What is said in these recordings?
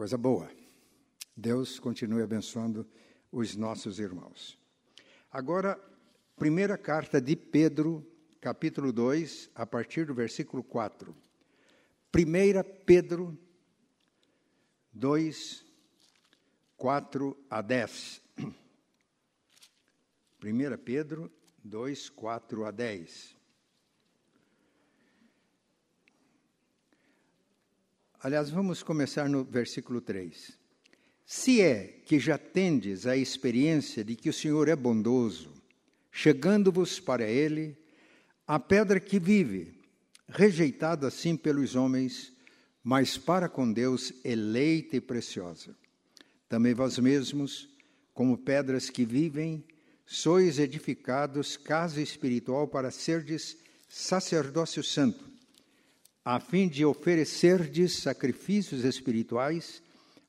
Coisa boa. Deus continue abençoando os nossos irmãos. Agora, primeira carta de Pedro, capítulo 2, a partir do versículo 4. Primeira Pedro 2, 4 a 10. 1 Pedro 2, 4 a 10. Aliás, vamos começar no versículo 3. Se é que já tendes a experiência de que o Senhor é bondoso, chegando-vos para Ele, a pedra que vive, rejeitada assim pelos homens, mas para com Deus eleita e preciosa. Também vós mesmos, como pedras que vivem, sois edificados casa espiritual para serdes sacerdócio santo, a fim de oferecerdes sacrifícios espirituais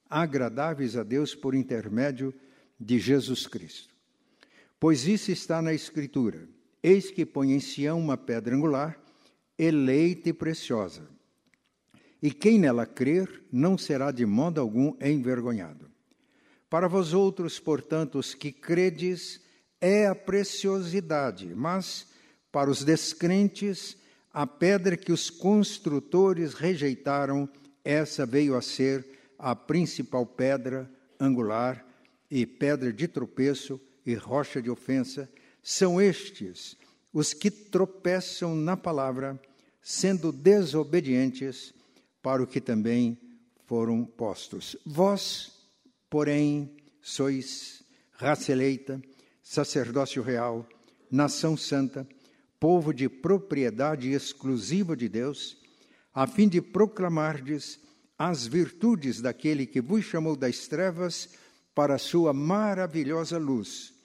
agradáveis a Deus por intermédio de Jesus Cristo. Pois isso está na Escritura: Eis que põe em Sião uma pedra angular, eleita e preciosa. E quem nela crer não será de modo algum envergonhado. Para vós outros, portanto, os que credes, é a preciosidade, mas para os descrentes, a pedra que os construtores rejeitaram, essa veio a ser a principal pedra angular e pedra de tropeço e rocha de ofensa, são estes os que tropeçam na palavra, sendo desobedientes para o que também foram postos. Vós, porém, sois raça eleita, sacerdócio real, nação santa, povo de propriedade exclusiva de Deus, a fim de proclamardes as virtudes daquele que vos chamou das trevas para a sua maravilhosa luz.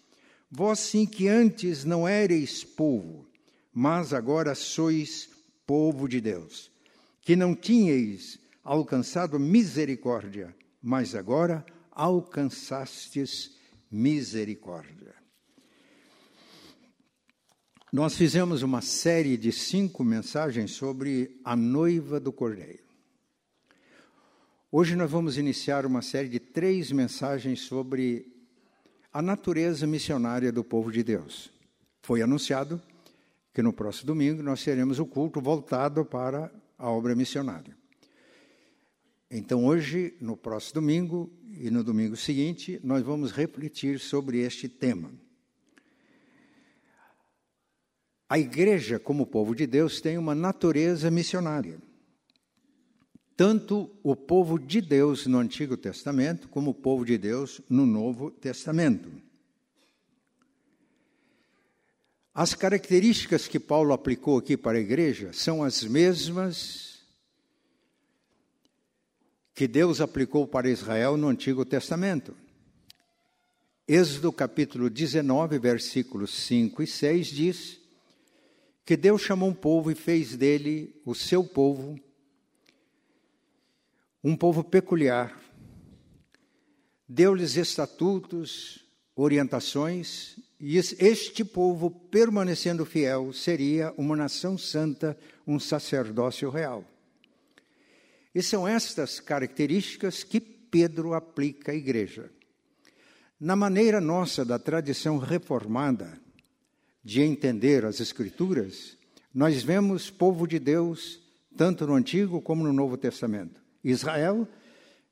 Vós sim que antes não éreis povo, mas agora sois povo de Deus, que não tinhais alcançado misericórdia, mas agora alcançastes misericórdia. Nós fizemos uma série de cinco mensagens sobre a noiva do Cordeiro. Hoje nós vamos iniciar uma série de três mensagens sobre a natureza missionária do povo de Deus. Foi anunciado que no próximo domingo nós teremos o culto voltado para a obra missionária. Então, hoje, no próximo domingo e no domingo seguinte, nós vamos refletir sobre este tema. A igreja, como povo de Deus, tem uma natureza missionária tanto o povo de Deus no Antigo Testamento como o povo de Deus no Novo Testamento. As características que Paulo aplicou aqui para a igreja são as mesmas que Deus aplicou para Israel no Antigo Testamento. Êxodo capítulo 19, versículos 5 e 6 diz que Deus chamou um povo e fez dele o seu povo um povo peculiar, deu-lhes estatutos, orientações, e este povo, permanecendo fiel, seria uma nação santa, um sacerdócio real. E são estas características que Pedro aplica à igreja. Na maneira nossa da tradição reformada de entender as Escrituras, nós vemos povo de Deus tanto no Antigo como no Novo Testamento. Israel,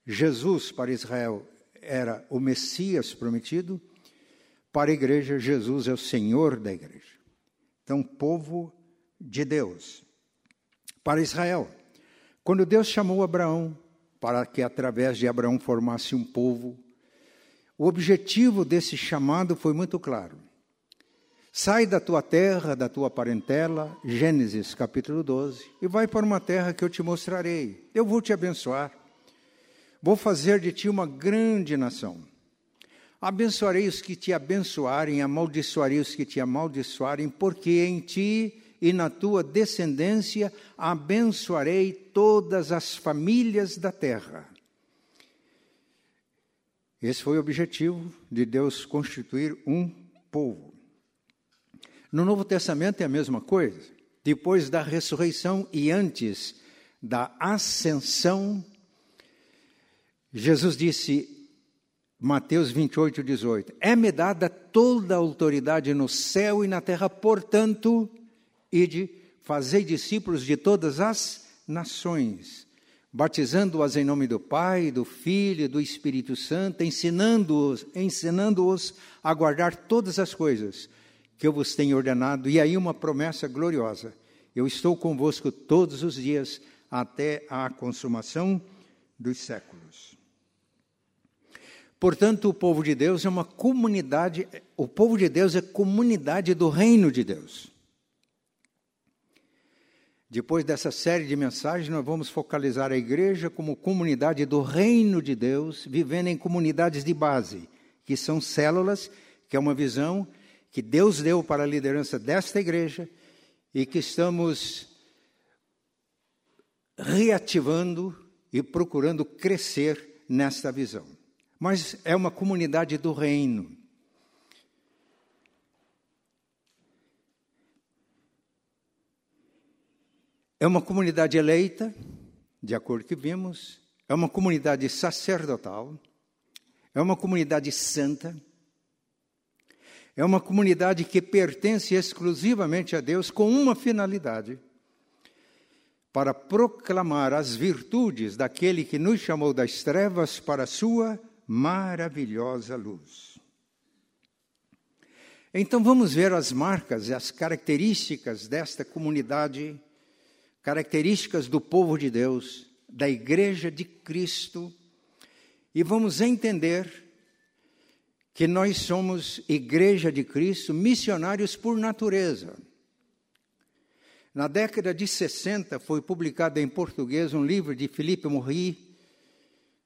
Jesus para Israel era o Messias prometido, para a igreja, Jesus é o Senhor da igreja. Então, povo de Deus. Para Israel, quando Deus chamou Abraão para que através de Abraão formasse um povo, o objetivo desse chamado foi muito claro. Sai da tua terra, da tua parentela, Gênesis capítulo 12, e vai para uma terra que eu te mostrarei. Eu vou te abençoar. Vou fazer de ti uma grande nação. Abençoarei os que te abençoarem, amaldiçoarei os que te amaldiçoarem, porque em ti e na tua descendência abençoarei todas as famílias da terra. Esse foi o objetivo de Deus constituir um povo. No Novo Testamento é a mesma coisa. Depois da ressurreição e antes da ascensão, Jesus disse, Mateus 28, 18: É-me dada toda a autoridade no céu e na terra, portanto, ide, fazei discípulos de todas as nações, batizando-as em nome do Pai, do Filho e do Espírito Santo, ensinando-os, ensinando-os a guardar todas as coisas que eu vos tenho ordenado. E aí uma promessa gloriosa: eu estou convosco todos os dias até a consumação dos séculos. Portanto, o povo de Deus é uma comunidade, o povo de Deus é comunidade do reino de Deus. Depois dessa série de mensagens, nós vamos focalizar a igreja como comunidade do reino de Deus, vivendo em comunidades de base, que são células, que é uma visão que Deus deu para a liderança desta igreja e que estamos reativando e procurando crescer nesta visão. Mas é uma comunidade do reino. É uma comunidade eleita, de acordo que vimos, é uma comunidade sacerdotal, é uma comunidade santa, é uma comunidade que pertence exclusivamente a Deus com uma finalidade: para proclamar as virtudes daquele que nos chamou das trevas para a sua maravilhosa luz. Então vamos ver as marcas e as características desta comunidade características do povo de Deus, da igreja de Cristo, e vamos entender que nós somos igreja de Cristo, missionários por natureza. Na década de 60 foi publicado em português um livro de Philippe Morri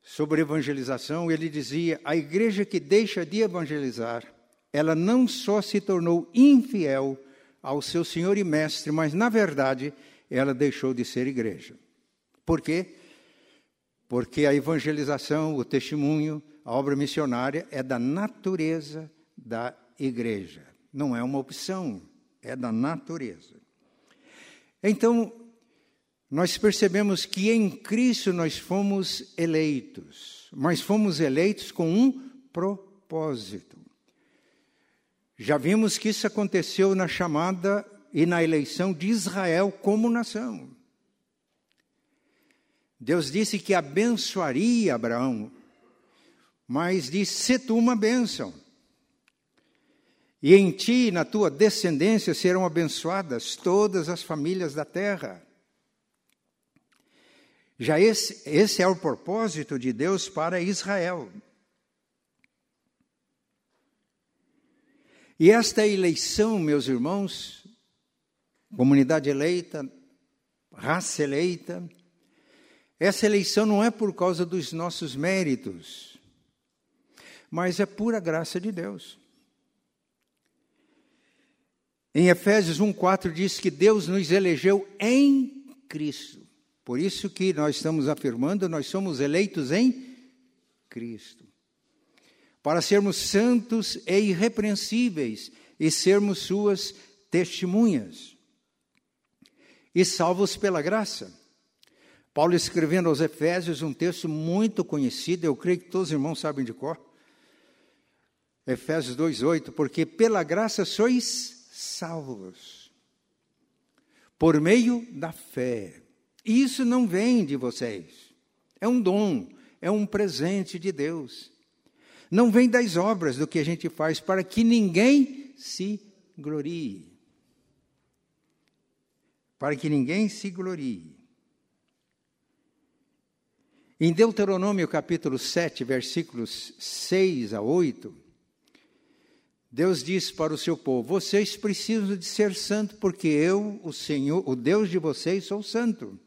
sobre evangelização. Ele dizia: a igreja que deixa de evangelizar, ela não só se tornou infiel ao seu Senhor e Mestre, mas na verdade ela deixou de ser igreja. Por quê? Porque a evangelização, o testemunho, a obra missionária é da natureza da igreja. Não é uma opção, é da natureza. Então, nós percebemos que em Cristo nós fomos eleitos, mas fomos eleitos com um propósito. Já vimos que isso aconteceu na chamada e na eleição de Israel como nação. Deus disse que abençoaria Abraão, mas disse: se tu uma bênção. E em ti e na tua descendência serão abençoadas todas as famílias da terra. Já esse, esse é o propósito de Deus para Israel. E esta eleição, meus irmãos, comunidade eleita, raça eleita. Essa eleição não é por causa dos nossos méritos, mas é pura graça de Deus. Em Efésios 1:4 diz que Deus nos elegeu em Cristo. Por isso que nós estamos afirmando, nós somos eleitos em Cristo. Para sermos santos e irrepreensíveis e sermos suas testemunhas e salvos pela graça. Paulo escrevendo aos Efésios um texto muito conhecido, eu creio que todos os irmãos sabem de cor. Efésios 2:8, porque pela graça sois salvos por meio da fé. E isso não vem de vocês. É um dom, é um presente de Deus. Não vem das obras do que a gente faz para que ninguém se glorie para que ninguém se glorie. Em Deuteronômio capítulo 7, versículos 6 a 8, Deus diz para o seu povo: Vocês precisam de ser santo, porque eu, o Senhor, o Deus de vocês, sou santo.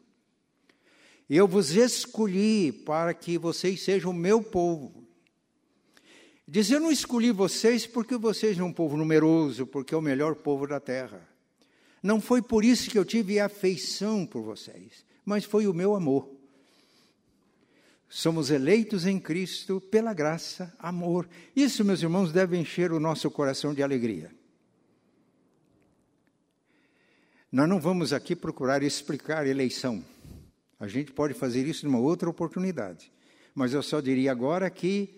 Eu vos escolhi para que vocês sejam o meu povo. Diz: Eu não escolhi vocês porque vocês são um povo numeroso, porque é o melhor povo da terra. Não foi por isso que eu tive afeição por vocês, mas foi o meu amor. Somos eleitos em Cristo pela graça, amor. Isso, meus irmãos, deve encher o nosso coração de alegria. Nós não vamos aqui procurar explicar eleição. A gente pode fazer isso numa outra oportunidade. mas eu só diria agora que,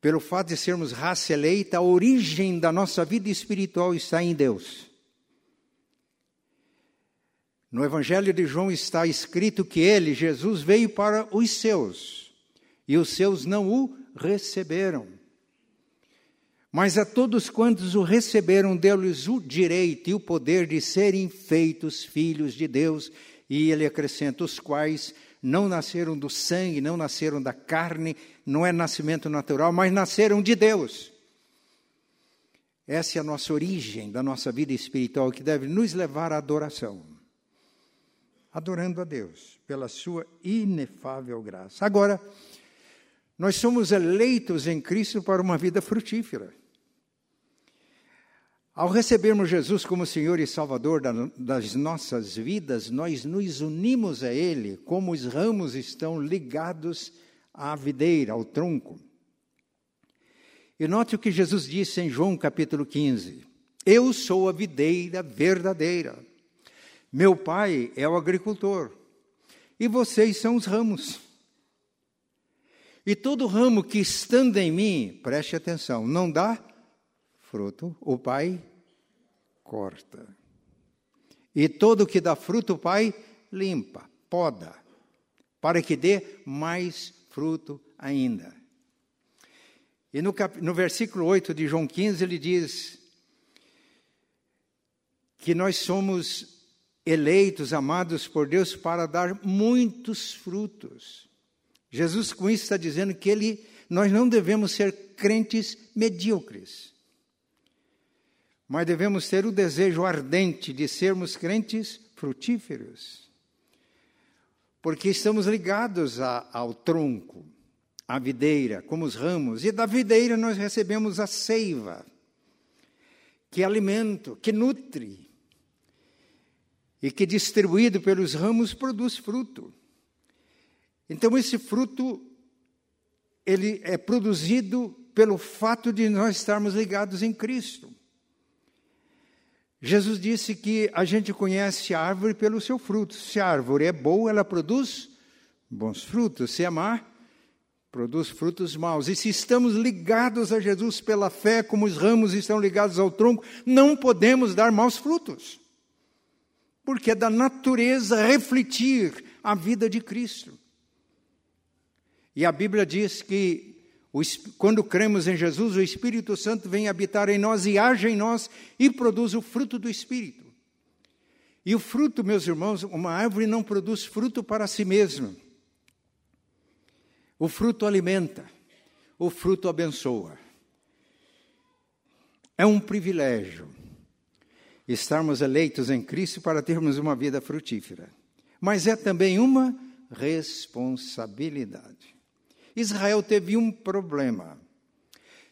pelo fato de sermos raça eleita, a origem da nossa vida espiritual está em Deus. No Evangelho de João está escrito que ele, Jesus, veio para os seus, e os seus não o receberam. Mas a todos quantos o receberam, deu-lhes o direito e o poder de serem feitos filhos de Deus. E ele acrescenta: os quais não nasceram do sangue, não nasceram da carne, não é nascimento natural, mas nasceram de Deus. Essa é a nossa origem da nossa vida espiritual que deve nos levar à adoração adorando a Deus pela sua inefável graça. Agora, nós somos eleitos em Cristo para uma vida frutífera. Ao recebermos Jesus como Senhor e Salvador das nossas vidas, nós nos unimos a Ele, como os ramos estão ligados à videira, ao tronco. E note o que Jesus disse em João capítulo 15: Eu sou a videira verdadeira meu pai é o agricultor e vocês são os ramos. E todo ramo que estando em mim, preste atenção, não dá fruto, o pai corta. E todo que dá fruto, o pai limpa, poda, para que dê mais fruto ainda. E no, cap... no versículo 8 de João 15, ele diz que nós somos eleitos, amados por Deus, para dar muitos frutos. Jesus com isso está dizendo que ele, nós não devemos ser crentes medíocres, mas devemos ter o desejo ardente de sermos crentes frutíferos, porque estamos ligados a, ao tronco, à videira, como os ramos, e da videira nós recebemos a seiva, que é alimento, que nutre, e que, distribuído pelos ramos, produz fruto. Então, esse fruto, ele é produzido pelo fato de nós estarmos ligados em Cristo. Jesus disse que a gente conhece a árvore pelo seu fruto. Se a árvore é boa, ela produz bons frutos. Se é má, produz frutos maus. E se estamos ligados a Jesus pela fé, como os ramos estão ligados ao tronco, não podemos dar maus frutos porque é da natureza refletir a vida de Cristo. E a Bíblia diz que quando cremos em Jesus, o Espírito Santo vem habitar em nós e age em nós e produz o fruto do Espírito. E o fruto, meus irmãos, uma árvore não produz fruto para si mesma. O fruto alimenta, o fruto abençoa. É um privilégio estarmos eleitos em Cristo para termos uma vida frutífera. Mas é também uma responsabilidade. Israel teve um problema.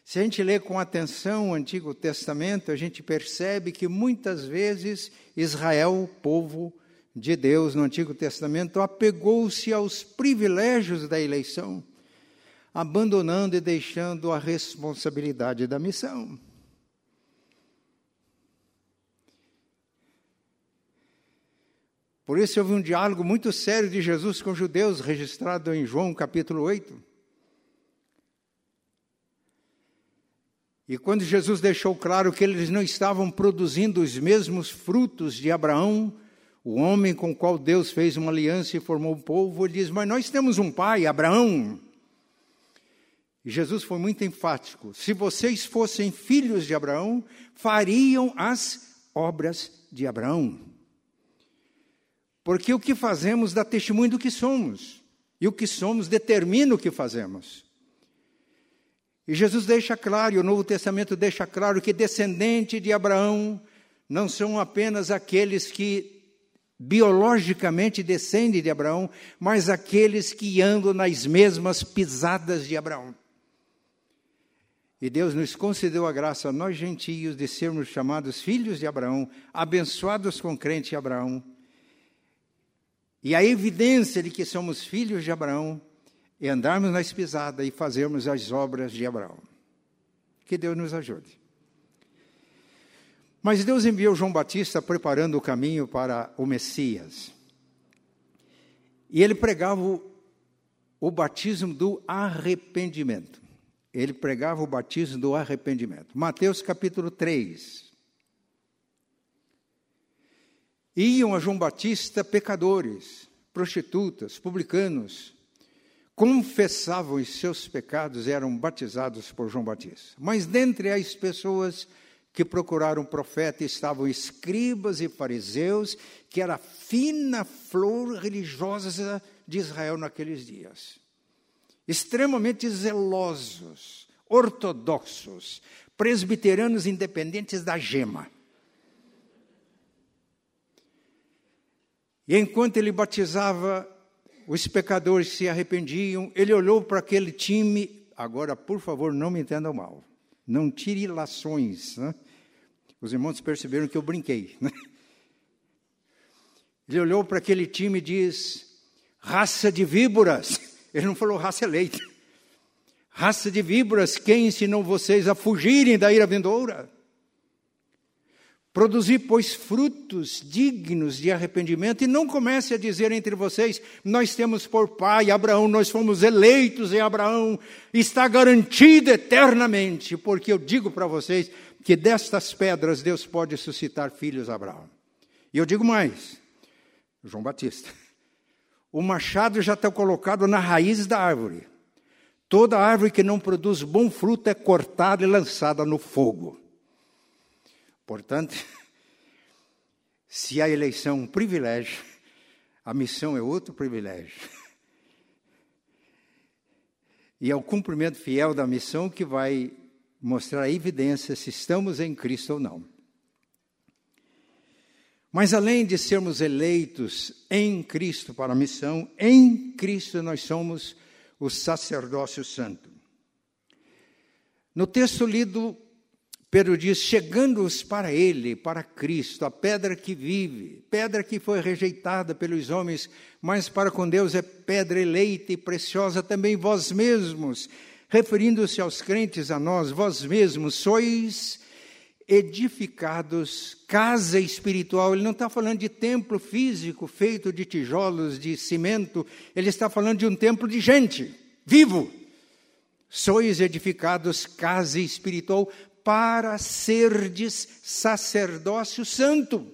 Se a gente lê com atenção o Antigo Testamento, a gente percebe que muitas vezes Israel, povo de Deus no Antigo Testamento, apegou-se aos privilégios da eleição, abandonando e deixando a responsabilidade da missão. Por isso houve um diálogo muito sério de Jesus com os judeus, registrado em João capítulo 8. E quando Jesus deixou claro que eles não estavam produzindo os mesmos frutos de Abraão, o homem com o qual Deus fez uma aliança e formou o povo, ele diz: Mas nós temos um pai, Abraão. E Jesus foi muito enfático: se vocês fossem filhos de Abraão, fariam as obras de Abraão. Porque o que fazemos dá testemunho do que somos, e o que somos determina o que fazemos. E Jesus deixa claro, e o Novo Testamento deixa claro, que descendente de Abraão não são apenas aqueles que biologicamente descendem de Abraão, mas aqueles que andam nas mesmas pisadas de Abraão. E Deus nos concedeu a graça, nós gentios, de sermos chamados filhos de Abraão, abençoados com crente Abraão, e a evidência de que somos filhos de Abraão é andarmos na espisada e fazermos as obras de Abraão. Que Deus nos ajude. Mas Deus enviou João Batista preparando o caminho para o Messias. E ele pregava o batismo do arrependimento. Ele pregava o batismo do arrependimento. Mateus capítulo 3. Iam a João Batista pecadores, prostitutas, publicanos, confessavam os seus pecados e eram batizados por João Batista. Mas dentre as pessoas que procuraram profeta estavam escribas e fariseus, que era a fina flor religiosa de Israel naqueles dias. Extremamente zelosos, ortodoxos, presbiterianos independentes da gema. E enquanto ele batizava, os pecadores se arrependiam, ele olhou para aquele time. Agora, por favor, não me entendam mal. Não tire lações. Né? Os irmãos perceberam que eu brinquei. Né? Ele olhou para aquele time e diz: raça de víboras. Ele não falou raça eleita. Raça de víboras, quem ensinou vocês a fugirem da ira vindoura? Produzir, pois, frutos dignos de arrependimento, e não comece a dizer entre vocês: nós temos por pai Abraão, nós fomos eleitos em Abraão, está garantido eternamente, porque eu digo para vocês que destas pedras Deus pode suscitar filhos a Abraão. E eu digo mais: João Batista, o machado já está colocado na raiz da árvore. Toda árvore que não produz bom fruto é cortada e lançada no fogo. Portanto, se a eleição é um privilégio, a missão é outro privilégio. E é o cumprimento fiel da missão que vai mostrar a evidência se estamos em Cristo ou não. Mas além de sermos eleitos em Cristo para a missão, em Cristo nós somos o sacerdócio santo. No texto lido Pedro diz: chegando-os para ele, para Cristo, a pedra que vive, pedra que foi rejeitada pelos homens, mas para com Deus é pedra eleita e preciosa também vós mesmos, referindo-se aos crentes, a nós, vós mesmos sois edificados, casa espiritual. Ele não está falando de templo físico feito de tijolos, de cimento, ele está falando de um templo de gente, vivo. Sois edificados, casa espiritual, para serdes sacerdócio santo.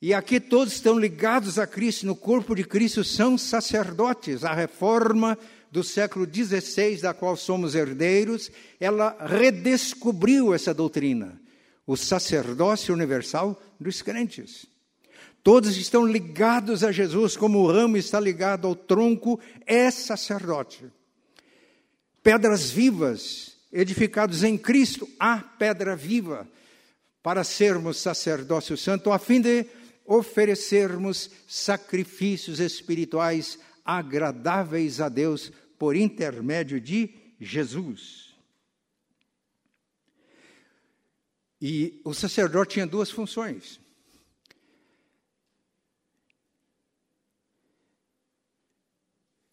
E aqui todos estão ligados a Cristo, no corpo de Cristo são sacerdotes. A reforma do século XVI, da qual somos herdeiros, ela redescobriu essa doutrina, o sacerdócio universal dos crentes. Todos estão ligados a Jesus, como o ramo está ligado ao tronco, é sacerdote pedras vivas, edificados em Cristo, a pedra viva, para sermos sacerdócio santo, a fim de oferecermos sacrifícios espirituais agradáveis a Deus por intermédio de Jesus. E o sacerdote tinha duas funções.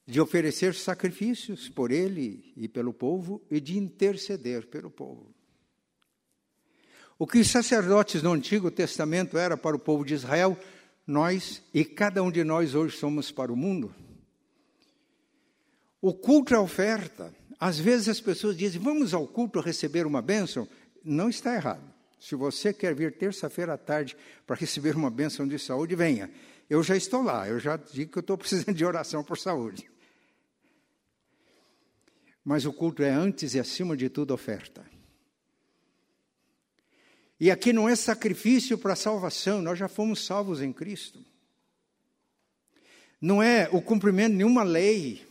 De oferecer sacrifícios por ele e pelo povo e de interceder pelo povo. O que os sacerdotes no Antigo Testamento era para o povo de Israel, nós e cada um de nós hoje somos para o mundo. O culto é oferta. Às vezes as pessoas dizem, vamos ao culto receber uma bênção. Não está errado. Se você quer vir terça-feira à tarde para receber uma bênção de saúde, venha. Eu já estou lá, eu já digo que eu estou precisando de oração por saúde. Mas o culto é antes e acima de tudo oferta. E aqui não é sacrifício para salvação, nós já fomos salvos em Cristo. Não é o cumprimento de nenhuma lei.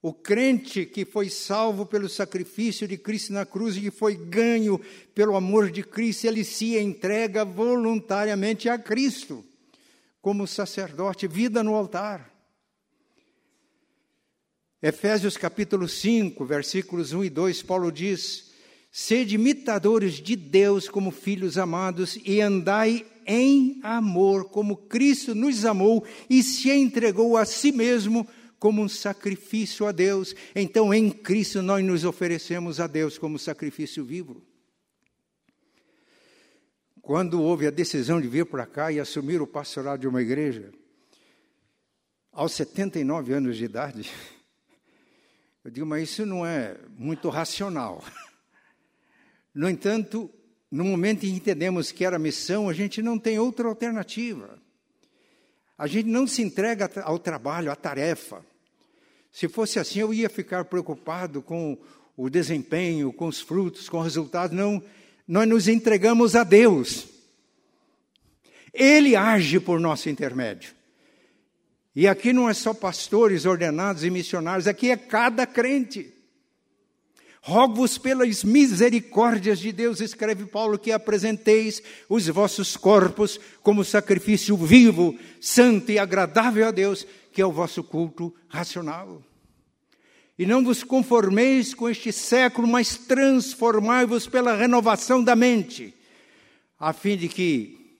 O crente que foi salvo pelo sacrifício de Cristo na cruz e que foi ganho pelo amor de Cristo, ele se entrega voluntariamente a Cristo, como sacerdote, vida no altar. Efésios capítulo 5, versículos 1 e 2, Paulo diz: Sede imitadores de Deus como filhos amados e andai em amor, como Cristo nos amou e se entregou a si mesmo como um sacrifício a Deus. Então, em Cristo, nós nos oferecemos a Deus como sacrifício vivo. Quando houve a decisão de vir para cá e assumir o pastorado de uma igreja, aos 79 anos de idade, eu digo, mas isso não é muito racional. No entanto, no momento em que entendemos que era missão, a gente não tem outra alternativa. A gente não se entrega ao trabalho, à tarefa. Se fosse assim, eu ia ficar preocupado com o desempenho, com os frutos, com o resultado. Não, nós nos entregamos a Deus. Ele age por nosso intermédio. E aqui não é só pastores ordenados e missionários, aqui é cada crente. Rogo-vos pelas misericórdias de Deus, escreve Paulo, que apresenteis os vossos corpos como sacrifício vivo, santo e agradável a Deus, que é o vosso culto racional. E não vos conformeis com este século, mas transformai-vos pela renovação da mente, a fim de que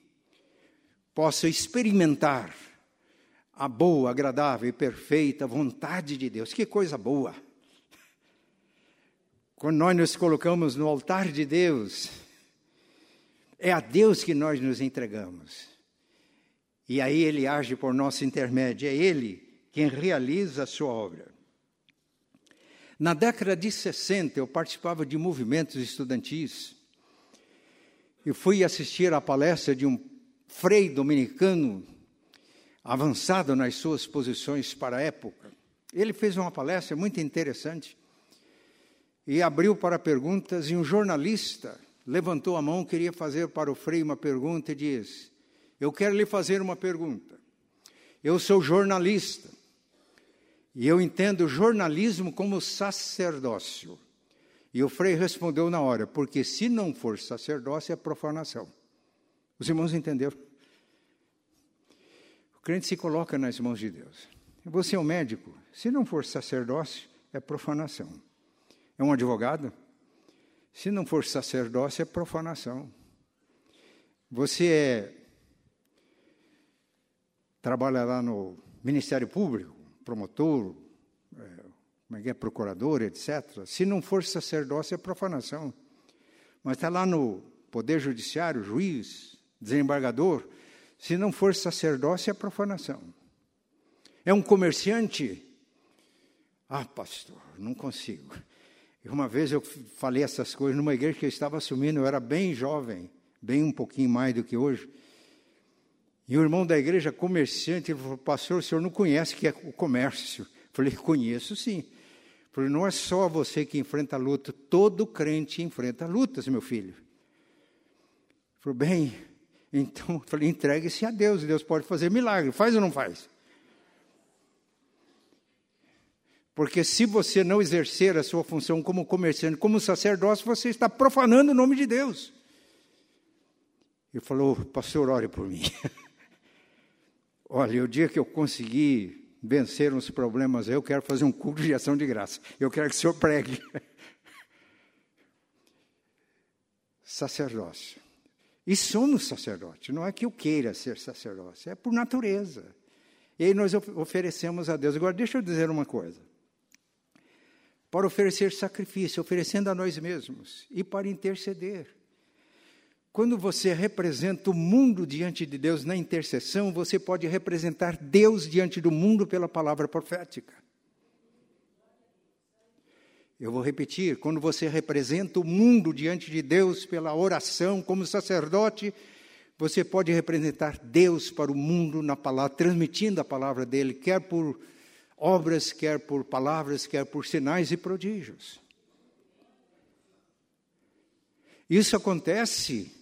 possa experimentar a boa, agradável e perfeita vontade de Deus. Que coisa boa! Quando nós nos colocamos no altar de Deus, é a Deus que nós nos entregamos. E aí ele age por nosso intermédio, é ele quem realiza a sua obra. Na década de 60, eu participava de movimentos estudantis e fui assistir à palestra de um frei dominicano avançado nas suas posições para a época. Ele fez uma palestra muito interessante e abriu para perguntas, e um jornalista levantou a mão, queria fazer para o Frei uma pergunta e disse: Eu quero lhe fazer uma pergunta. Eu sou jornalista e eu entendo jornalismo como sacerdócio. E o Frei respondeu na hora: Porque se não for sacerdócio, é profanação. Os irmãos entenderam? Crente se coloca nas mãos de Deus. Você é um médico, se não for sacerdócio, é profanação é um advogado? Se não for sacerdócio, é profanação. Você é, trabalha lá no Ministério Público, promotor, é, como é que é, procurador, etc. Se não for sacerdócio, é profanação. Mas está lá no Poder Judiciário, juiz, desembargador, se não for sacerdócio, é profanação. É um comerciante? Ah, pastor, não consigo. Uma vez eu falei essas coisas numa igreja que eu estava assumindo, eu era bem jovem, bem um pouquinho mais do que hoje. E o irmão da igreja, comerciante, ele falou: Pastor, o senhor não conhece o que é o comércio? Eu falei: Conheço sim. Eu falei: Não é só você que enfrenta luta, todo crente enfrenta lutas, meu filho. Ele falou: Bem, então, eu falei: entregue-se a Deus, Deus pode fazer milagre, faz ou não faz? Porque se você não exercer a sua função como comerciante, como sacerdócio, você está profanando o nome de Deus. Ele falou, pastor, ore por mim. Olha, o dia que eu conseguir vencer uns problemas, eu quero fazer um culto de ação de graça. Eu quero que o senhor pregue. Sacerdócio. E somos sacerdotes, não é que eu queira ser sacerdote, é por natureza. E aí nós oferecemos a Deus. Agora, deixa eu dizer uma coisa para oferecer sacrifício, oferecendo a nós mesmos e para interceder. Quando você representa o mundo diante de Deus na intercessão, você pode representar Deus diante do mundo pela palavra profética. Eu vou repetir: quando você representa o mundo diante de Deus pela oração, como sacerdote, você pode representar Deus para o mundo na palavra, transmitindo a palavra dele, quer por obras, quer por palavras, quer por sinais e prodígios. Isso acontece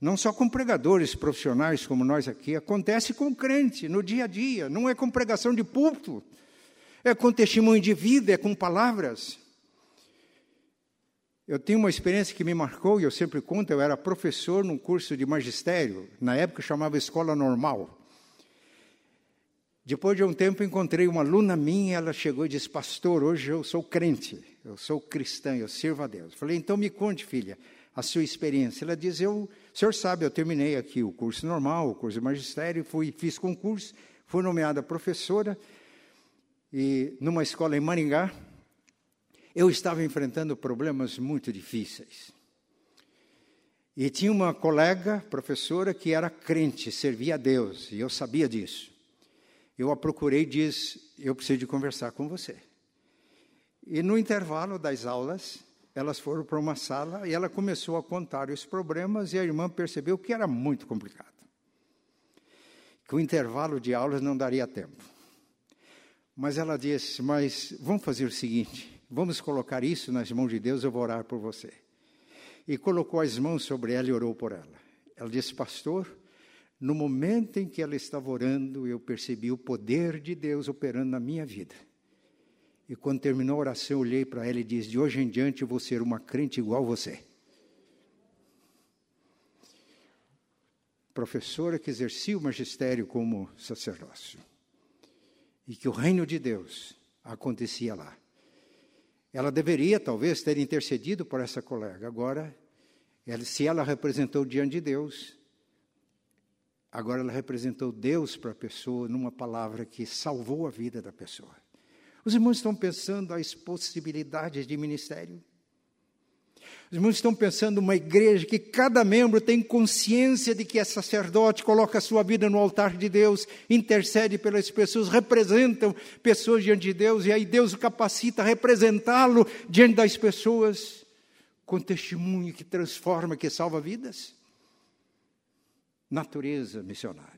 não só com pregadores profissionais como nós aqui, acontece com crente no dia a dia, não é com pregação de púlpito, é com testemunho de vida, é com palavras. Eu tenho uma experiência que me marcou e eu sempre conto, eu era professor num curso de magistério, na época chamava Escola Normal. Depois de um tempo encontrei uma aluna minha, ela chegou e disse: Pastor, hoje eu sou crente, eu sou cristã, eu sirvo a Deus. Falei: Então me conte, filha, a sua experiência. Ela diz: Eu, o senhor sabe, eu terminei aqui o curso normal, o curso de magistério, fui, fiz concurso, fui nomeada professora e numa escola em Maringá. Eu estava enfrentando problemas muito difíceis. E tinha uma colega, professora, que era crente, servia a Deus, e eu sabia disso. Eu a procurei e diz: Eu preciso de conversar com você. E no intervalo das aulas, elas foram para uma sala e ela começou a contar os problemas e a irmã percebeu que era muito complicado. Que o intervalo de aulas não daria tempo. Mas ela disse: Mas vamos fazer o seguinte: vamos colocar isso nas mãos de Deus, eu vou orar por você. E colocou as mãos sobre ela e orou por ela. Ela disse: Pastor, no momento em que ela estava orando, eu percebi o poder de Deus operando na minha vida. E quando terminou a oração, eu olhei para ela e disse: De hoje em diante eu vou ser uma crente igual você. Professora que exercia o magistério como sacerdócio. E que o reino de Deus acontecia lá. Ela deveria, talvez, ter intercedido por essa colega. Agora, ela, se ela representou diante de Deus, agora ela representou Deus para a pessoa numa palavra que salvou a vida da pessoa. Os irmãos estão pensando as possibilidades de ministério. Os irmãos estão pensando uma igreja que cada membro tem consciência de que é sacerdote, coloca a sua vida no altar de Deus, intercede pelas pessoas, representam pessoas diante de Deus, e aí Deus o capacita a representá-lo diante das pessoas, com testemunho que transforma, que salva vidas. Natureza missionária.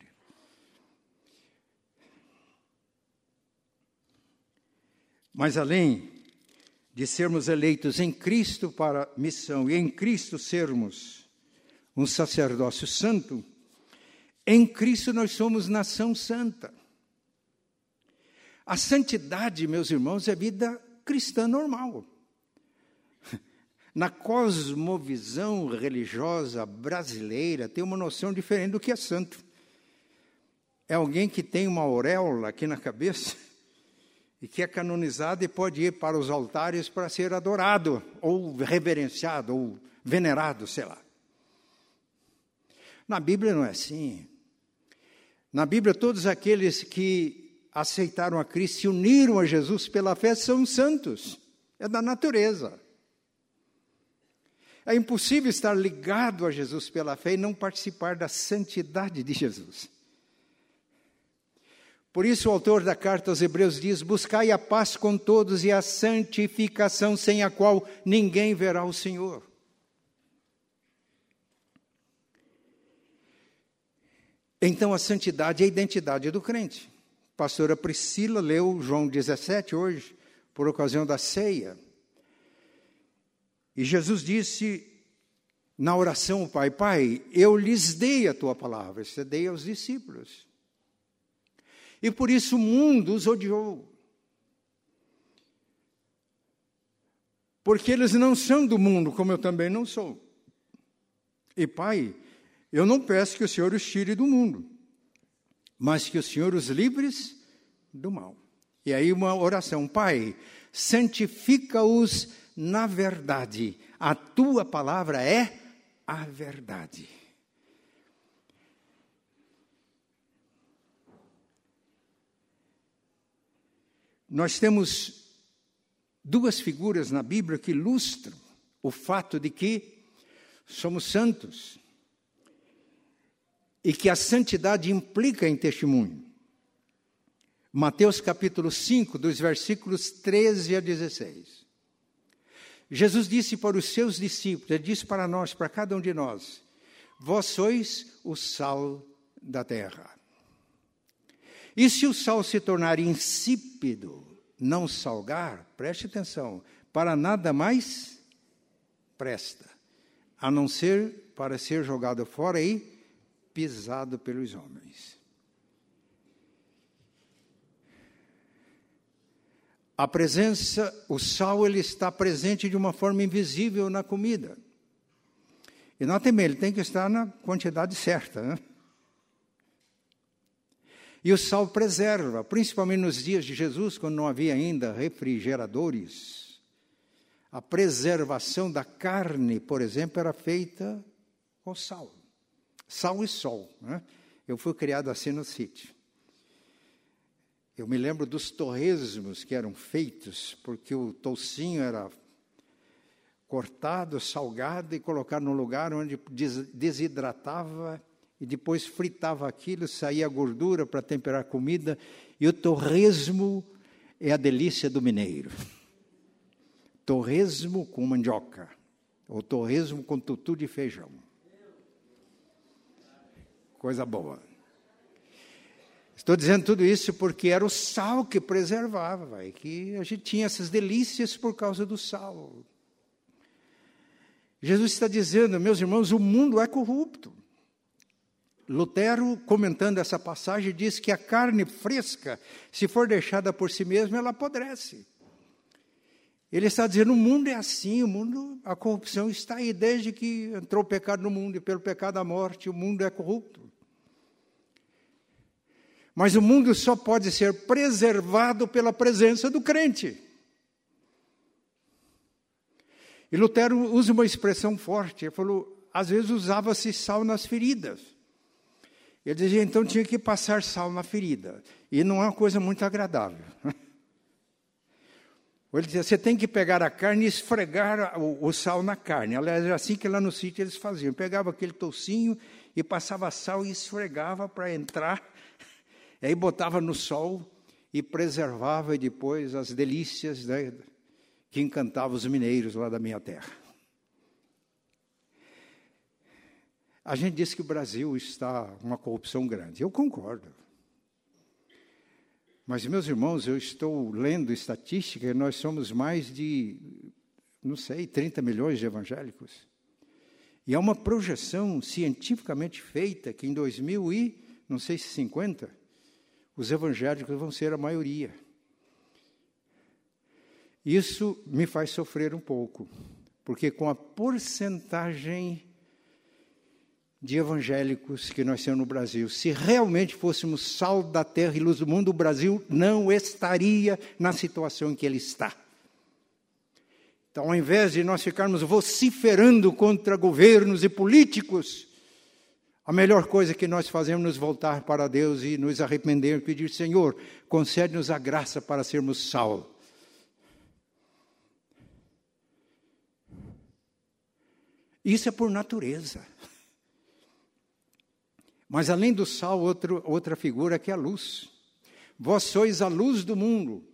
Mas além de sermos eleitos em Cristo para missão e em Cristo sermos um sacerdócio santo, em Cristo nós somos nação santa. A santidade, meus irmãos, é vida cristã normal. Na cosmovisão religiosa brasileira, tem uma noção diferente do que é santo. É alguém que tem uma auréola aqui na cabeça e que é canonizado e pode ir para os altares para ser adorado, ou reverenciado, ou venerado, sei lá. Na Bíblia não é assim. Na Bíblia, todos aqueles que aceitaram a Cristo, se uniram a Jesus pela fé, são santos. É da natureza. É impossível estar ligado a Jesus pela fé e não participar da santidade de Jesus. Por isso, o autor da carta aos Hebreus diz: Buscai a paz com todos e a santificação, sem a qual ninguém verá o Senhor. Então, a santidade é a identidade do crente. A pastora Priscila leu João 17 hoje, por ocasião da ceia. E Jesus disse na oração ao Pai: Pai, eu lhes dei a tua palavra, você dei aos discípulos. E por isso o mundo os odiou. Porque eles não são do mundo, como eu também não sou. E, Pai, eu não peço que o Senhor os tire do mundo, mas que o Senhor os livres do mal. E aí uma oração, Pai, santifica-os na verdade. A tua palavra é a verdade. Nós temos duas figuras na Bíblia que ilustram o fato de que somos santos e que a santidade implica em testemunho. Mateus capítulo 5, dos versículos 13 a 16. Jesus disse para os seus discípulos, ele disse para nós, para cada um de nós: Vós sois o sal da terra. E se o sal se tornar insípido, não salgar, preste atenção, para nada mais presta, a não ser para ser jogado fora e pisado pelos homens. A presença, o sal, ele está presente de uma forma invisível na comida. E notem bem, ele tem que estar na quantidade certa, né? E o sal preserva, principalmente nos dias de Jesus, quando não havia ainda refrigeradores. A preservação da carne, por exemplo, era feita com sal. Sal e sol. Né? Eu fui criado assim no sítio. Eu me lembro dos torresmos que eram feitos, porque o toucinho era cortado, salgado e colocado no lugar onde desidratava e depois fritava aquilo, saía gordura para temperar a comida E o torresmo é a delícia do mineiro. Torresmo com mandioca, ou torresmo com tutu de feijão. Coisa boa. Estou dizendo tudo isso porque era o sal que preservava, e que a gente tinha essas delícias por causa do sal. Jesus está dizendo, meus irmãos, o mundo é corrupto. Lutero, comentando essa passagem, diz que a carne fresca, se for deixada por si mesma, ela apodrece. Ele está dizendo: o mundo é assim, o mundo, a corrupção está aí desde que entrou o pecado no mundo, e pelo pecado a morte, o mundo é corrupto. Mas o mundo só pode ser preservado pela presença do crente. E Lutero usa uma expressão forte, ele falou, às vezes usava-se sal nas feridas. Ele dizia, então tinha que passar sal na ferida. E não é uma coisa muito agradável. Ele dizia, você tem que pegar a carne e esfregar o, o sal na carne. Aliás, era assim que lá no sítio eles faziam. Pegava aquele tocinho e passava sal e esfregava para entrar. Aí botava no sol e preservava depois as delícias né, que encantava os mineiros lá da minha terra. A gente diz que o Brasil está uma corrupção grande. Eu concordo. Mas, meus irmãos, eu estou lendo estatística e nós somos mais de, não sei, 30 milhões de evangélicos. E há uma projeção cientificamente feita que em 2000 e, não sei se 50, os evangélicos vão ser a maioria. Isso me faz sofrer um pouco, porque com a porcentagem de evangélicos que nós temos no Brasil, se realmente fôssemos sal da terra e luz do mundo, o Brasil não estaria na situação em que ele está. Então, ao invés de nós ficarmos vociferando contra governos e políticos, a melhor coisa que nós fazemos é nos voltar para Deus e nos arrepender e pedir, Senhor, concede-nos a graça para sermos sal Isso é por natureza. Mas além do sal, outro, outra figura que é a luz. Vós sois a luz do mundo.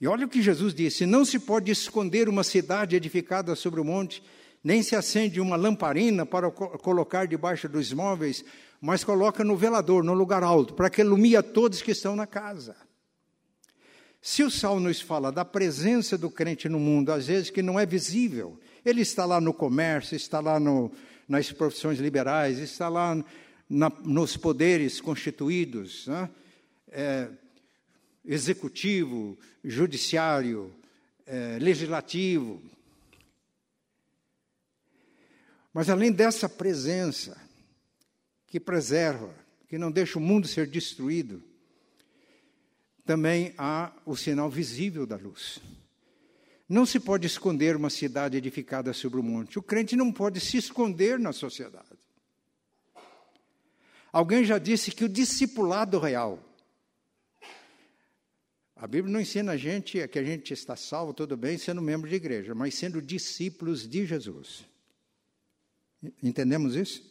E olha o que Jesus disse: não se pode esconder uma cidade edificada sobre o monte, nem se acende uma lamparina para colocar debaixo dos móveis, mas coloca no velador, no lugar alto, para que ilumine a todos que estão na casa. Se o sal nos fala da presença do crente no mundo, às vezes que não é visível, ele está lá no comércio, está lá no, nas profissões liberais, está lá na, nos poderes constituídos, né? é, executivo, judiciário, é, legislativo. Mas além dessa presença que preserva, que não deixa o mundo ser destruído, também há o sinal visível da luz. Não se pode esconder uma cidade edificada sobre o monte. O crente não pode se esconder na sociedade. Alguém já disse que o discipulado real. A Bíblia não ensina a gente que a gente está salvo, tudo bem, sendo membro de igreja, mas sendo discípulos de Jesus. Entendemos isso?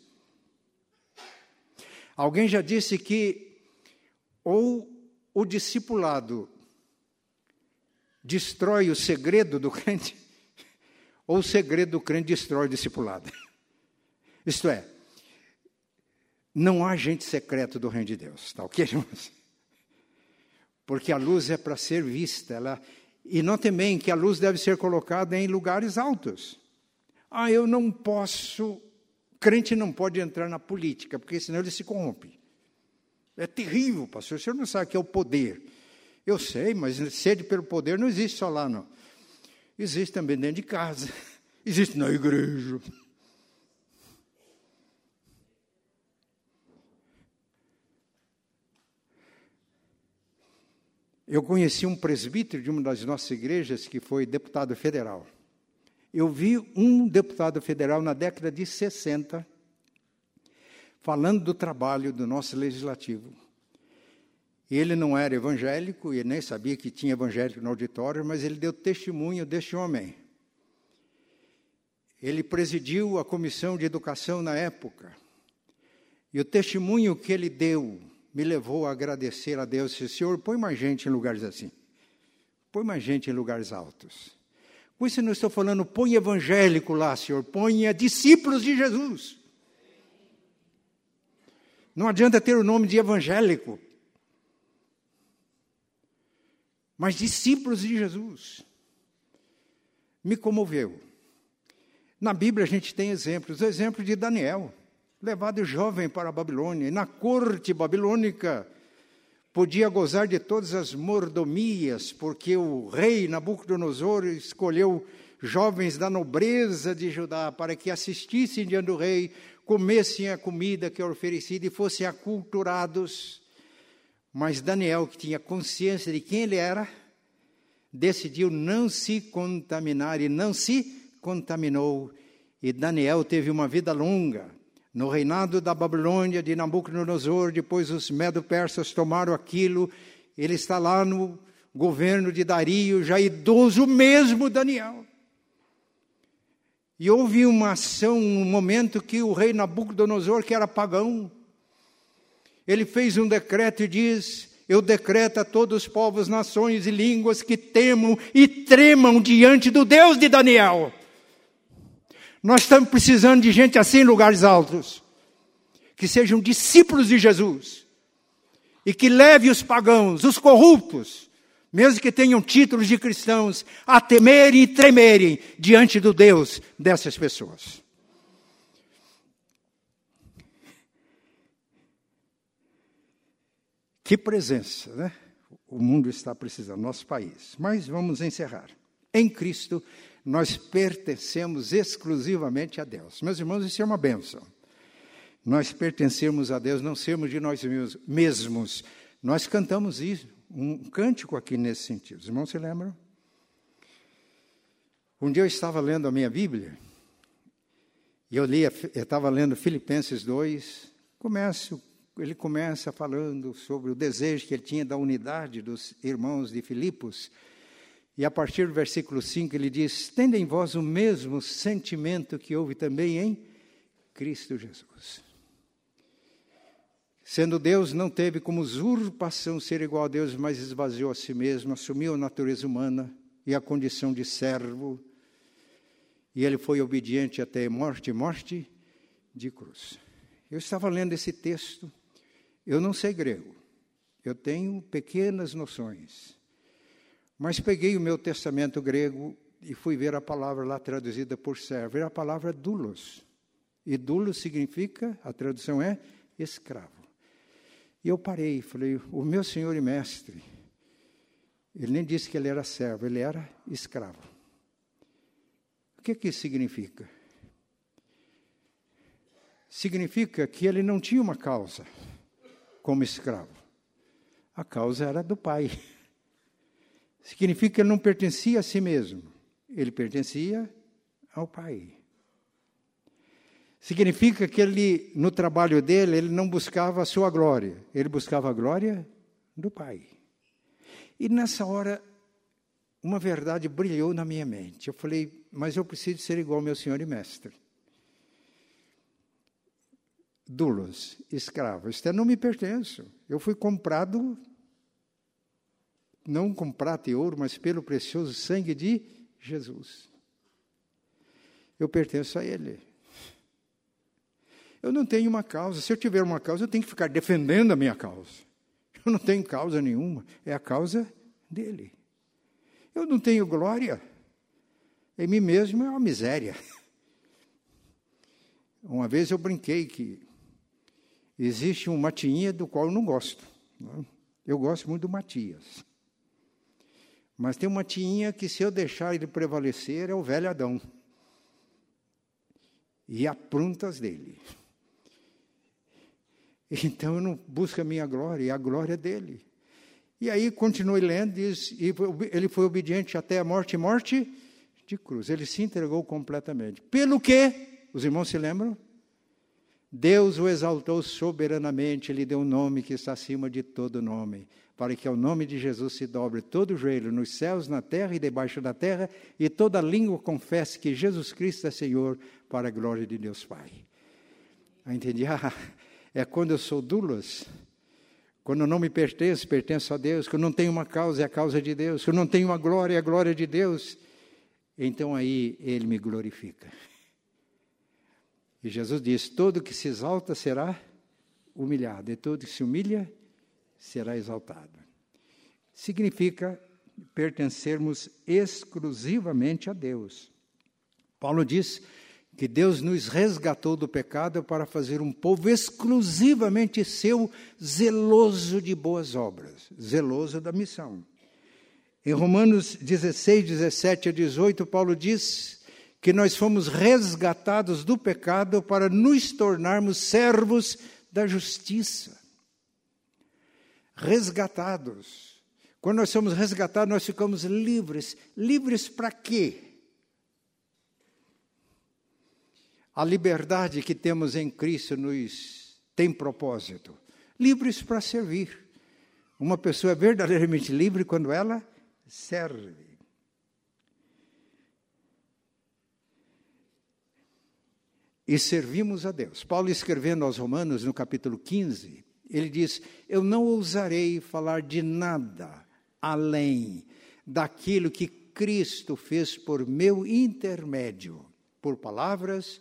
Alguém já disse que ou o discipulado destrói o segredo do crente, ou o segredo do crente destrói o discipulado. Isto é, não há gente secreto do reino de Deus, tá ok, irmãos? Porque a luz é para ser vista, ela, e notem bem que a luz deve ser colocada em lugares altos. Ah, eu não posso, crente não pode entrar na política, porque senão ele se corrompe. É terrível, pastor, o senhor não sabe o que é o poder. Eu sei, mas sede pelo poder não existe só lá, não. Existe também dentro de casa, existe na igreja. Eu conheci um presbítero de uma das nossas igrejas que foi deputado federal. Eu vi um deputado federal na década de 60 falando do trabalho do nosso legislativo. Ele não era evangélico e nem sabia que tinha evangélico no auditório, mas ele deu testemunho deste homem. Ele presidiu a comissão de educação na época. E o testemunho que ele deu me levou a agradecer a Deus. Disse, Senhor, põe mais gente em lugares assim. Põe mais gente em lugares altos. Com isso, não estou falando, põe evangélico lá, Senhor. Põe discípulos de Jesus. Não adianta ter o nome de evangélico. Mas discípulos de Jesus. Me comoveu. Na Bíblia a gente tem exemplos. O exemplo de Daniel levado jovem para a Babilônia, e na corte babilônica podia gozar de todas as mordomias, porque o rei Nabucodonosor escolheu jovens da nobreza de Judá para que assistissem diante do rei, comessem a comida que é oferecida e fossem aculturados. Mas Daniel, que tinha consciência de quem ele era, decidiu não se contaminar e não se contaminou. E Daniel teve uma vida longa no reinado da Babilônia de Nabucodonosor, depois os medo-persas tomaram aquilo, ele está lá no governo de Dario, já idoso mesmo Daniel. E houve uma ação, um momento que o rei Nabucodonosor, que era pagão, ele fez um decreto e diz: Eu decreto a todos os povos, nações e línguas que temam e tremam diante do Deus de Daniel. Nós estamos precisando de gente assim em lugares altos, que sejam discípulos de Jesus e que leve os pagãos, os corruptos, mesmo que tenham títulos de cristãos, a temerem e tremerem diante do Deus dessas pessoas. Que presença, né? O mundo está precisando, nosso país. Mas vamos encerrar. Em Cristo, nós pertencemos exclusivamente a Deus. Meus irmãos, isso é uma benção. Nós pertencemos a Deus, não sermos de nós mesmos. Nós cantamos isso, um cântico aqui nesse sentido. Os irmãos se lembram? Um dia eu estava lendo a minha Bíblia, e eu, lia, eu estava lendo Filipenses 2, começo, ele começa falando sobre o desejo que ele tinha da unidade dos irmãos de Filipos, e a partir do versículo 5 ele diz: Tende em vós o mesmo sentimento que houve também em Cristo Jesus. Sendo Deus, não teve como usurpação ser igual a Deus, mas esvaziou a si mesmo, assumiu a natureza humana e a condição de servo. E ele foi obediente até morte morte de cruz. Eu estava lendo esse texto, eu não sei grego, eu tenho pequenas noções. Mas peguei o meu testamento grego e fui ver a palavra lá traduzida por servo. Era a palavra doulos. E doulos significa, a tradução é escravo. E eu parei e falei, o meu senhor e mestre, ele nem disse que ele era servo, ele era escravo. O que, que isso significa? Significa que ele não tinha uma causa como escravo. A causa era do pai. Significa que ele não pertencia a si mesmo, ele pertencia ao Pai. Significa que ele, no trabalho dele, ele não buscava a sua glória, ele buscava a glória do Pai. E nessa hora, uma verdade brilhou na minha mente. Eu falei, mas eu preciso ser igual ao meu Senhor e Mestre. Dulos, escravo, isto não me pertence. Eu fui comprado não com prata e ouro, mas pelo precioso sangue de Jesus. Eu pertenço a Ele. Eu não tenho uma causa. Se eu tiver uma causa, eu tenho que ficar defendendo a minha causa. Eu não tenho causa nenhuma. É a causa dele. Eu não tenho glória. Em mim mesmo é uma miséria. Uma vez eu brinquei que existe um Matinha do qual eu não gosto. Eu gosto muito do Matias. Mas tem uma tiinha que, se eu deixar ele prevalecer, é o velho Adão. E aprontas dele. Então eu não busco a minha glória, é a glória dele. E aí continue lendo, diz, ele foi obediente até a morte morte de cruz. Ele se entregou completamente. Pelo que, os irmãos se lembram? Deus o exaltou soberanamente, lhe deu um nome que está acima de todo nome para que ao nome de Jesus se dobre todo o joelho nos céus, na terra e debaixo da terra, e toda língua confesse que Jesus Cristo é Senhor, para a glória de Deus Pai. Ah, entendi? Ah, é quando eu sou dulas, Quando eu não me pertenço, pertenço a Deus. Quando eu não tenho uma causa, é a causa de Deus. Quando eu não tenho uma glória, é a glória de Deus. Então aí ele me glorifica. E Jesus diz: todo que se exalta será humilhado, e todo que se humilha será exaltado. Significa pertencermos exclusivamente a Deus. Paulo diz que Deus nos resgatou do pecado para fazer um povo exclusivamente seu, zeloso de boas obras, zeloso da missão. Em Romanos 16, 17 a 18, Paulo diz que nós fomos resgatados do pecado para nos tornarmos servos da justiça. Resgatados. Quando nós somos resgatados, nós ficamos livres. Livres para quê? A liberdade que temos em Cristo nos tem propósito. Livres para servir. Uma pessoa é verdadeiramente livre quando ela serve. E servimos a Deus. Paulo escrevendo aos Romanos, no capítulo 15, ele diz: Eu não ousarei falar de nada além daquilo que Cristo fez por meu intermédio, por palavras,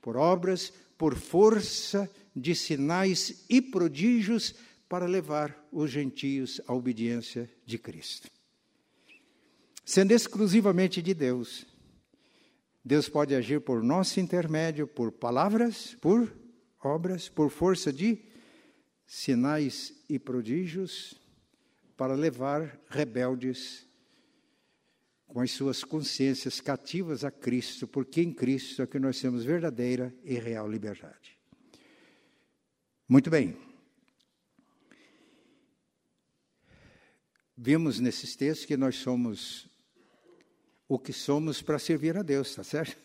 por obras, por força de sinais e prodígios para levar os gentios à obediência de Cristo. Sendo exclusivamente de Deus, Deus pode agir por nosso intermédio, por palavras, por obras, por força de sinais e prodígios, para levar rebeldes com as suas consciências cativas a Cristo, porque em Cristo é que nós temos verdadeira e real liberdade. Muito bem. Vimos nesses textos que nós somos o que somos para servir a Deus, está certo?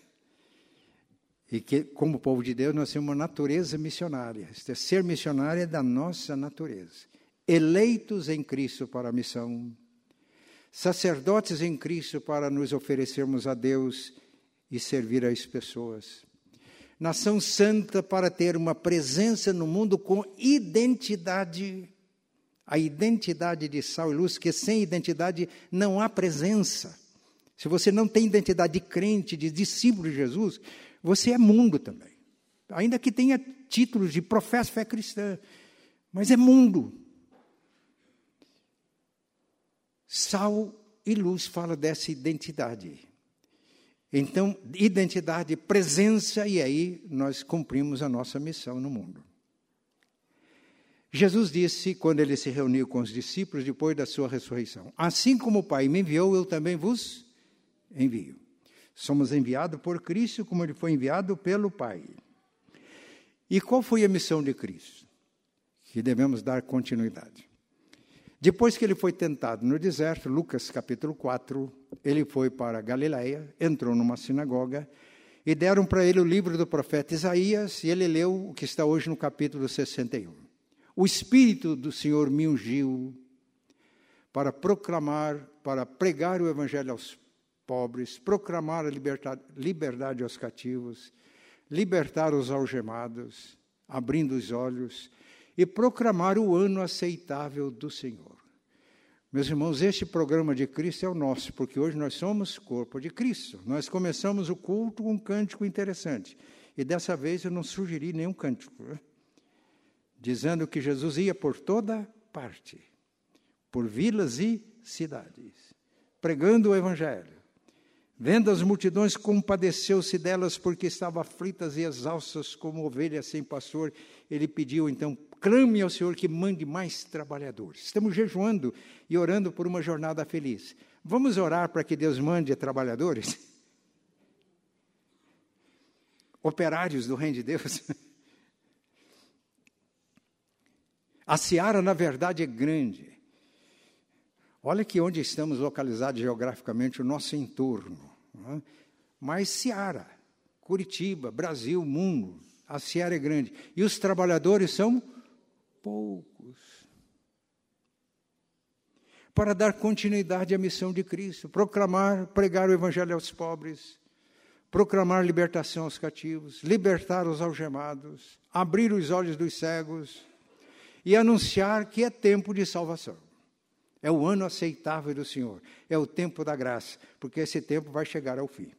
E que, como povo de Deus, nós temos uma natureza missionária. É ser missionário é da nossa natureza. Eleitos em Cristo para a missão sacerdotes em Cristo para nos oferecermos a Deus e servir as pessoas. Nação santa para ter uma presença no mundo com identidade. A identidade de sal e luz, que sem identidade não há presença. Se você não tem identidade de crente, de discípulo de Jesus, você é mundo também. Ainda que tenha títulos de professa fé cristã, mas é mundo. Sal e luz fala dessa identidade. Então, identidade, presença, e aí nós cumprimos a nossa missão no mundo. Jesus disse, quando ele se reuniu com os discípulos depois da sua ressurreição: Assim como o Pai me enviou, eu também vos envio. Somos enviados por Cristo, como ele foi enviado pelo Pai. E qual foi a missão de Cristo? Que devemos dar continuidade. Depois que ele foi tentado no deserto, Lucas capítulo 4, ele foi para Galiléia, entrou numa sinagoga e deram para ele o livro do profeta Isaías e ele leu o que está hoje no capítulo 61. O Espírito do Senhor me ungiu para proclamar, para pregar o evangelho aos pobres, proclamar a liberdade, liberdade aos cativos, libertar os algemados, abrindo os olhos e proclamar o ano aceitável do Senhor. Meus irmãos, este programa de Cristo é o nosso, porque hoje nós somos corpo de Cristo. Nós começamos o culto com um cântico interessante. E dessa vez eu não sugeri nenhum cântico, né? dizendo que Jesus ia por toda parte, por vilas e cidades, pregando o Evangelho. Vendo as multidões, compadeceu-se delas porque estavam aflitas e exaustas como ovelhas sem pastor. Ele pediu então clame ao Senhor que mande mais trabalhadores. Estamos jejuando e orando por uma jornada feliz. Vamos orar para que Deus mande trabalhadores? Operários do reino de Deus. A seara, na verdade, é grande. Olha que onde estamos localizados geograficamente, o nosso entorno. É? Mas seara, Curitiba, Brasil, mundo, a seara é grande. E os trabalhadores são poucos. Para dar continuidade à missão de Cristo, proclamar, pregar o Evangelho aos pobres, proclamar libertação aos cativos, libertar os algemados, abrir os olhos dos cegos e anunciar que é tempo de salvação. É o ano aceitável do Senhor, é o tempo da graça, porque esse tempo vai chegar ao fim.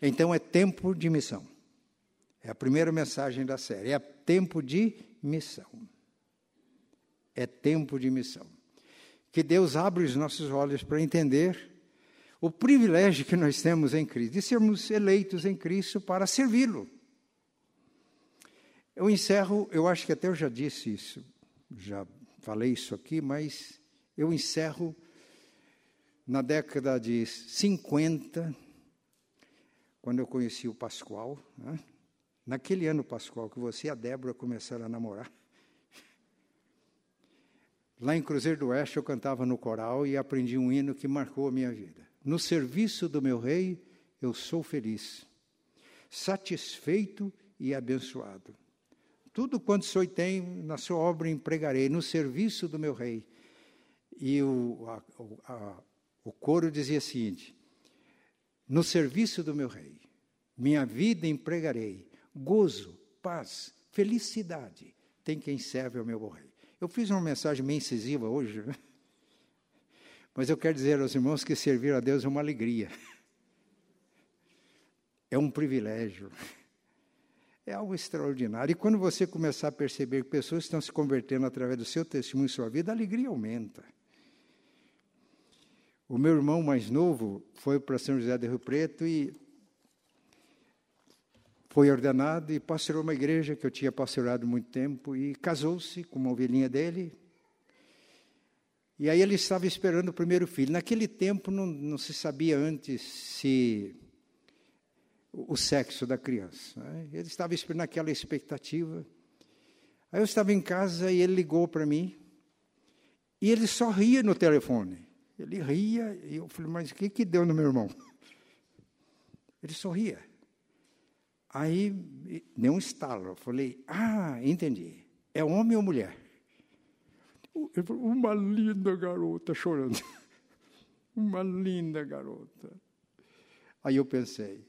Então é tempo de missão. É a primeira mensagem da série. É tempo de missão. É tempo de missão. Que Deus abra os nossos olhos para entender o privilégio que nós temos em Cristo, de sermos eleitos em Cristo para servi-lo. Eu encerro, eu acho que até eu já disse isso, já falei isso aqui, mas eu encerro na década de 50, quando eu conheci o Pascoal, né? naquele ano Pascoal que você e a Débora começaram a namorar. Lá em Cruzeiro do Oeste eu cantava no coral e aprendi um hino que marcou a minha vida. No serviço do meu rei eu sou feliz, satisfeito e abençoado. Tudo quanto sou e tenho, na sua obra empregarei, no serviço do meu rei. E o, a, a, o coro dizia o seguinte: no serviço do meu rei, minha vida empregarei, gozo, paz, felicidade, tem quem serve ao meu rei. Eu fiz uma mensagem meio incisiva hoje, né? mas eu quero dizer aos irmãos que servir a Deus é uma alegria, é um privilégio. É algo extraordinário. E quando você começar a perceber que pessoas estão se convertendo através do seu testemunho em sua vida, a alegria aumenta. O meu irmão mais novo foi para São José do Rio Preto e foi ordenado e pastorou uma igreja que eu tinha pastorado muito tempo e casou-se com uma ovelhinha dele. E aí ele estava esperando o primeiro filho. Naquele tempo não, não se sabia antes se o sexo da criança. Ele estava esperando aquela expectativa. Aí eu estava em casa e ele ligou para mim. E ele só ria no telefone. Ele ria e eu falei, mas o que, que deu no meu irmão? Ele sorria. Aí deu um estalo. Eu falei, ah, entendi. É homem ou mulher? Ele falou, uma linda garota chorando. uma linda garota. Aí eu pensei,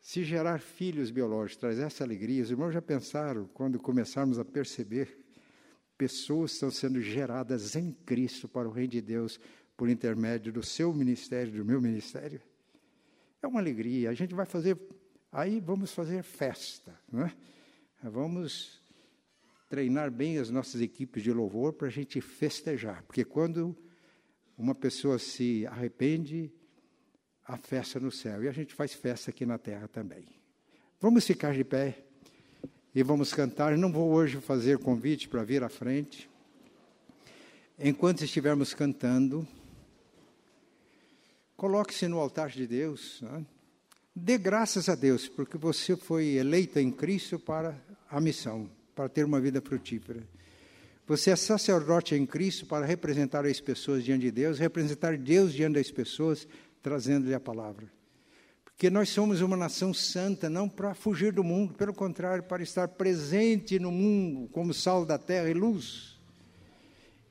se gerar filhos biológicos traz essa alegria, os irmãos já pensaram, quando começarmos a perceber, pessoas estão sendo geradas em Cristo para o Reino de Deus por intermédio do seu ministério, do meu ministério? É uma alegria. A gente vai fazer, aí vamos fazer festa, não é? Vamos treinar bem as nossas equipes de louvor para a gente festejar, porque quando uma pessoa se arrepende, a festa no céu. E a gente faz festa aqui na terra também. Vamos ficar de pé e vamos cantar. Não vou hoje fazer convite para vir à frente. Enquanto estivermos cantando, coloque-se no altar de Deus. Né? Dê graças a Deus, porque você foi eleita em Cristo para a missão, para ter uma vida frutífera. Você é sacerdote em Cristo para representar as pessoas diante de Deus, representar Deus diante das pessoas, trazendo-lhe a palavra. Porque nós somos uma nação santa, não para fugir do mundo, pelo contrário, para estar presente no mundo como sal da terra e luz.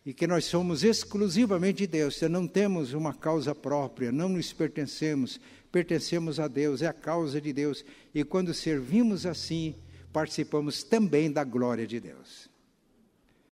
E que nós somos exclusivamente de Deus, não temos uma causa própria, não nos pertencemos, pertencemos a Deus, é a causa de Deus. E quando servimos assim, participamos também da glória de Deus.